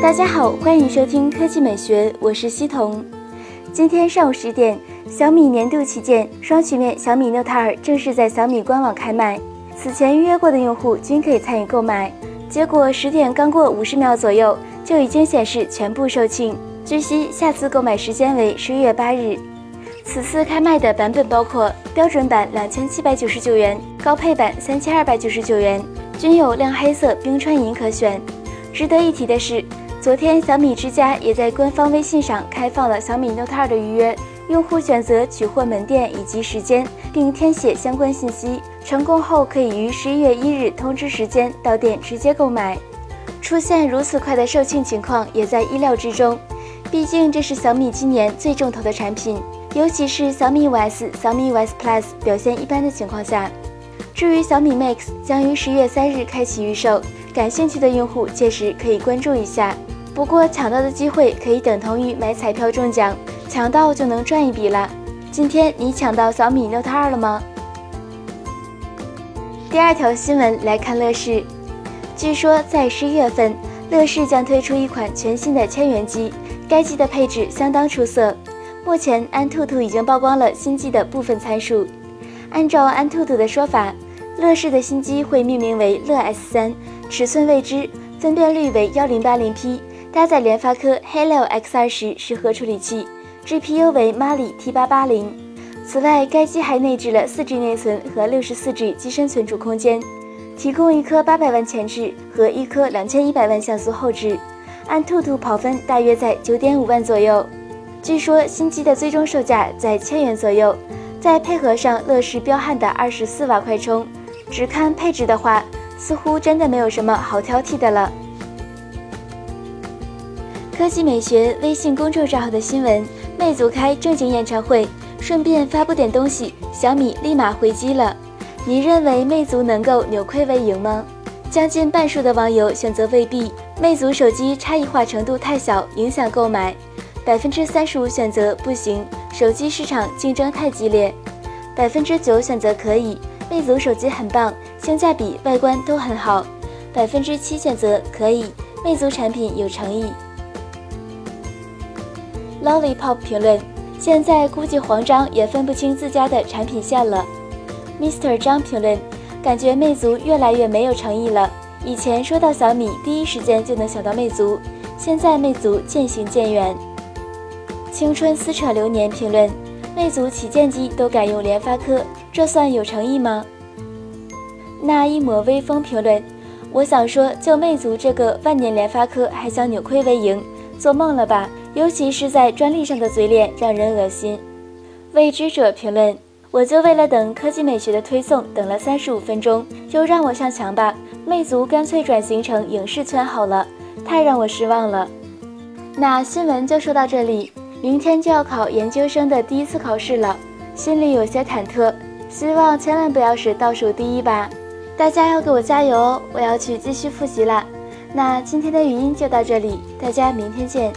大家好，欢迎收听科技美学，我是西彤。今天上午十点，小米年度旗舰双曲面小米 Note 2正式在小米官网开卖，此前预约过的用户均可以参与购买。结果十点刚过五十秒左右，就已经显示全部售罄。据悉，下次购买时间为十一月八日。此次开卖的版本包括标准版两千七百九十九元，高配版三千二百九十九元，均有亮黑色、冰川银可选。值得一提的是。昨天，小米之家也在官方微信上开放了小米 Note 2的预约，用户选择取货门店以及时间，并填写相关信息，成功后可以于十一月一日通知时间到店直接购买。出现如此快的售罄情况也在意料之中，毕竟这是小米今年最重头的产品，尤其是小米五 S、小米五 S Plus 表现一般的情况下。至于小米 Max 将于十月三日开启预售，感兴趣的用户届时可以关注一下。不过抢到的机会可以等同于买彩票中奖，抢到就能赚一笔了。今天你抢到小米 Note 2了吗？第二条新闻来看乐视，据说在十一月份，乐视将推出一款全新的千元机，该机的配置相当出色。目前安兔兔已经曝光了新机的部分参数，按照安兔兔的说法，乐视的新机会命名为乐 S 三，尺寸未知，分辨率为幺零八零 P。搭载联发科 Helio X 二十十核处理器，GPU 为 Mali T 八八零。此外，该机还内置了四 G 内存和六十四 G 机身存储空间，提供一颗八百万前置和一颗两千一百万像素后置。按兔兔跑分大约在九点五万左右。据说新机的最终售价在千元左右，再配合上乐视彪悍的二十四瓦快充，只看配置的话，似乎真的没有什么好挑剔的了。科技美学微信公众账号的新闻：魅族开正经演唱会，顺便发布点东西，小米立马回击了。你认为魅族能够扭亏为盈吗？将近半数的网友选择未必，魅族手机差异化程度太小，影响购买。百分之三十五选择不行，手机市场竞争太激烈。百分之九选择可以，魅族手机很棒，性价比、外观都很好。百分之七选择可以，魅族产品有诚意。Lollipop 评论：现在估计黄章也分不清自家的产品线了。Mr 张评论：感觉魅族越来越没有诚意了。以前说到小米，第一时间就能想到魅族，现在魅族渐行渐远。青春撕扯流年评论：魅族旗舰机都改用联发科，这算有诚意吗？那一抹微风评论：我想说，就魅族这个万年联发科，还想扭亏为盈，做梦了吧？尤其是在专利上的嘴脸让人恶心。未知者评论：我就为了等科技美学的推送，等了三十五分钟，就让我上墙吧。魅族干脆转型成影视圈好了，太让我失望了。那新闻就说到这里，明天就要考研究生的第一次考试了，心里有些忐忑，希望千万不要是倒数第一吧。大家要给我加油哦，我要去继续复习了。那今天的语音就到这里，大家明天见。